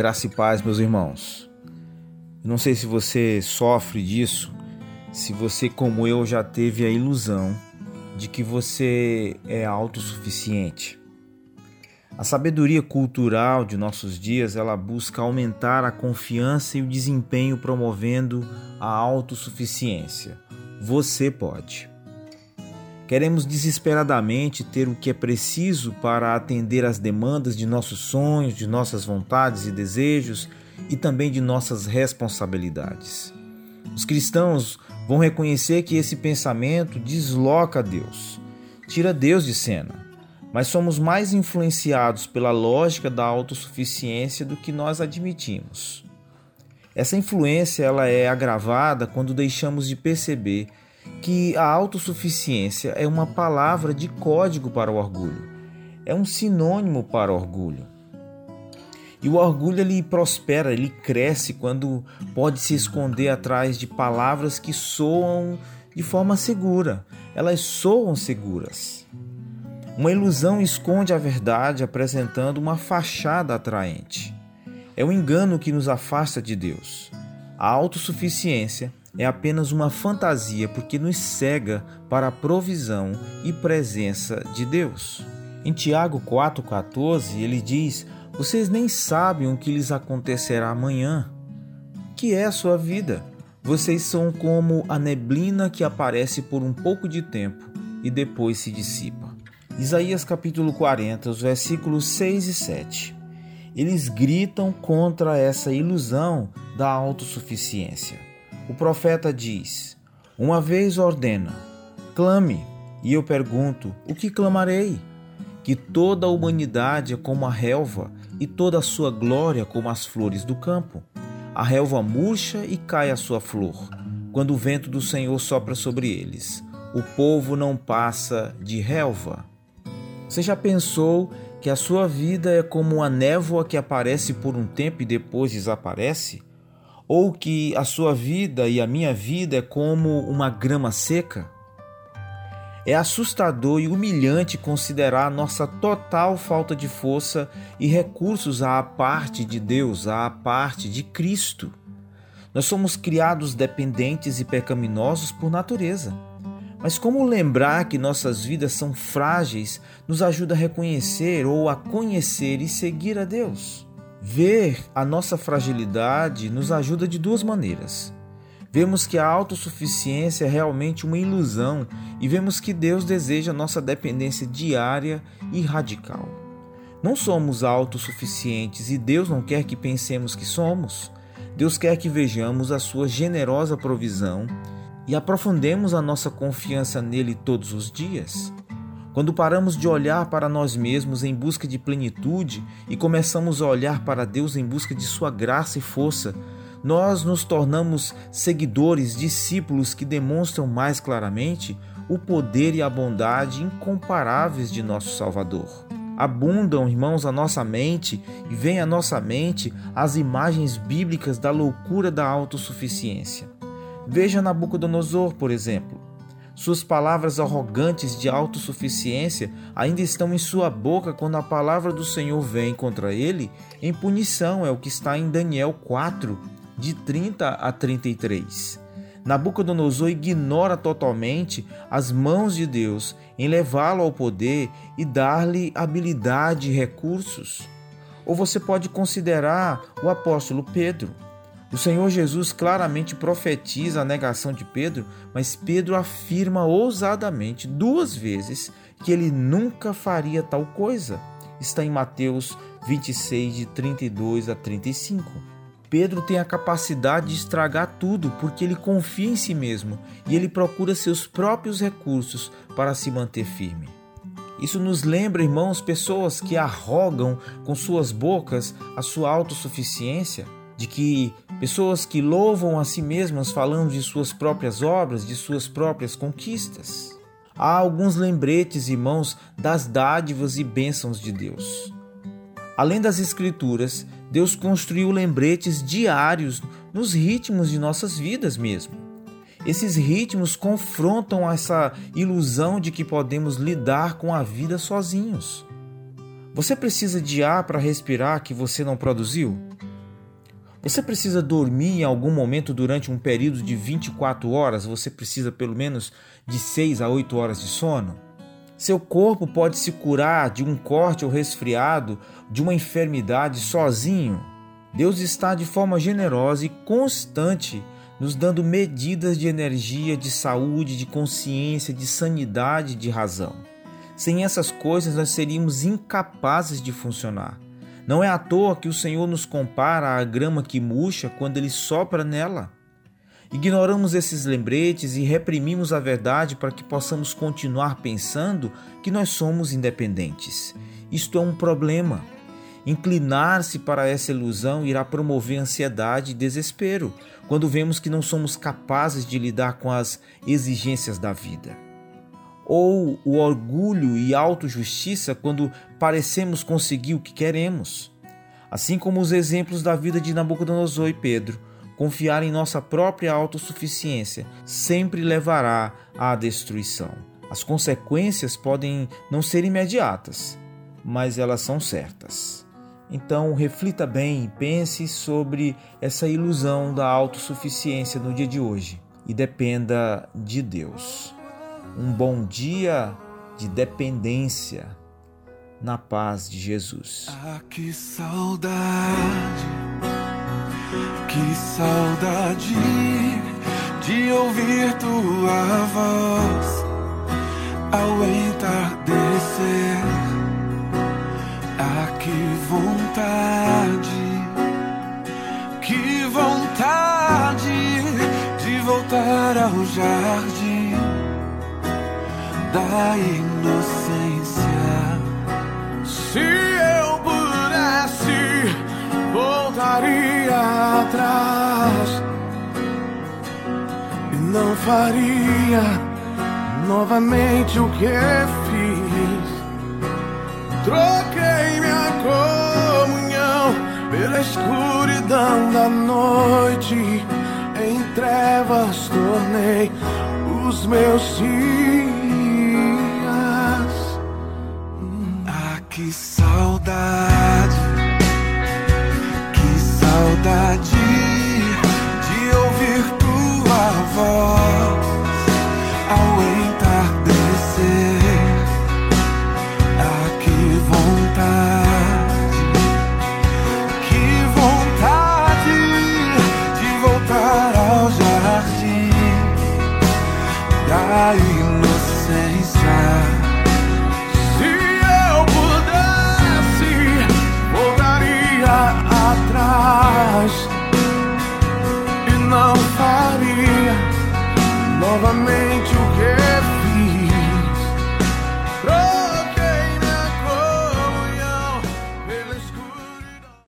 Graça e paz, meus irmãos. não sei se você sofre disso, se você, como eu, já teve a ilusão de que você é autossuficiente. A sabedoria cultural de nossos dias, ela busca aumentar a confiança e o desempenho promovendo a autossuficiência. Você pode. Queremos desesperadamente ter o que é preciso para atender às demandas de nossos sonhos, de nossas vontades e desejos e também de nossas responsabilidades. Os cristãos vão reconhecer que esse pensamento desloca Deus, tira Deus de cena, mas somos mais influenciados pela lógica da autossuficiência do que nós admitimos. Essa influência ela é agravada quando deixamos de perceber que a autossuficiência é uma palavra de código para o orgulho, é um sinônimo para o orgulho. E o orgulho ele prospera, ele cresce quando pode se esconder atrás de palavras que soam de forma segura. Elas soam seguras. Uma ilusão esconde a verdade apresentando uma fachada atraente. É um engano que nos afasta de Deus. A autossuficiência é apenas uma fantasia porque nos cega para a provisão e presença de Deus. Em Tiago 4,14 ele diz: Vocês nem sabem o que lhes acontecerá amanhã. Que é a sua vida? Vocês são como a neblina que aparece por um pouco de tempo e depois se dissipa. Isaías capítulo 40, os versículos 6 e 7. Eles gritam contra essa ilusão da autossuficiência. O profeta diz: Uma vez ordena, clame, e eu pergunto: o que clamarei? Que toda a humanidade é como a relva e toda a sua glória como as flores do campo. A relva murcha e cai a sua flor, quando o vento do Senhor sopra sobre eles. O povo não passa de relva. Você já pensou que a sua vida é como uma névoa que aparece por um tempo e depois desaparece? Ou que a sua vida e a minha vida é como uma grama seca? É assustador e humilhante considerar nossa total falta de força e recursos à parte de Deus, à parte de Cristo. Nós somos criados dependentes e pecaminosos por natureza. Mas como lembrar que nossas vidas são frágeis nos ajuda a reconhecer ou a conhecer e seguir a Deus? Ver a nossa fragilidade nos ajuda de duas maneiras. Vemos que a autossuficiência é realmente uma ilusão e vemos que Deus deseja nossa dependência diária e radical. Não somos autossuficientes e Deus não quer que pensemos que somos. Deus quer que vejamos a sua generosa provisão e aprofundemos a nossa confiança nele todos os dias. Quando paramos de olhar para nós mesmos em busca de plenitude e começamos a olhar para Deus em busca de Sua graça e força, nós nos tornamos seguidores, discípulos que demonstram mais claramente o poder e a bondade incomparáveis de nosso Salvador. Abundam, irmãos, a nossa mente e vem à nossa mente as imagens bíblicas da loucura da autossuficiência. Veja Nabucodonosor, por exemplo. Suas palavras arrogantes de autossuficiência ainda estão em sua boca quando a palavra do Senhor vem contra ele em punição, é o que está em Daniel 4, de 30 a 33. Nabucodonosor ignora totalmente as mãos de Deus em levá-lo ao poder e dar-lhe habilidade e recursos. Ou você pode considerar o apóstolo Pedro. O Senhor Jesus claramente profetiza a negação de Pedro, mas Pedro afirma ousadamente duas vezes que ele nunca faria tal coisa. Está em Mateus 26, de 32 a 35. Pedro tem a capacidade de estragar tudo porque ele confia em si mesmo e ele procura seus próprios recursos para se manter firme. Isso nos lembra, irmãos, pessoas que arrogam com suas bocas a sua autossuficiência de que pessoas que louvam a si mesmas falando de suas próprias obras, de suas próprias conquistas. Há alguns lembretes, irmãos, das dádivas e bênçãos de Deus. Além das Escrituras, Deus construiu lembretes diários nos ritmos de nossas vidas mesmo. Esses ritmos confrontam essa ilusão de que podemos lidar com a vida sozinhos. Você precisa de ar para respirar que você não produziu? Você precisa dormir em algum momento durante um período de 24 horas? Você precisa pelo menos de 6 a 8 horas de sono? Seu corpo pode se curar de um corte ou resfriado, de uma enfermidade sozinho? Deus está de forma generosa e constante nos dando medidas de energia, de saúde, de consciência, de sanidade, de razão. Sem essas coisas, nós seríamos incapazes de funcionar. Não é à toa que o Senhor nos compara à grama que murcha quando ele sopra nela. Ignoramos esses lembretes e reprimimos a verdade para que possamos continuar pensando que nós somos independentes. Isto é um problema. Inclinar-se para essa ilusão irá promover ansiedade e desespero, quando vemos que não somos capazes de lidar com as exigências da vida. Ou o orgulho e autojustiça quando parecemos conseguir o que queremos. Assim como os exemplos da vida de Nabucodonosor e Pedro, confiar em nossa própria autossuficiência sempre levará à destruição. As consequências podem não ser imediatas, mas elas são certas. Então, reflita bem e pense sobre essa ilusão da autossuficiência no dia de hoje e dependa de Deus. Um bom dia de dependência na paz de Jesus. Ah, que saudade, que saudade de ouvir tua voz ao entardecer que vontade, que vontade de voltar ao jardim da inocência. Se eu pudesse, voltaria atrás e não faria novamente o que fiz. Troquei minha comunhão pela escuridão da noite. Em trevas tornei os meus dias. Que saudade, que saudade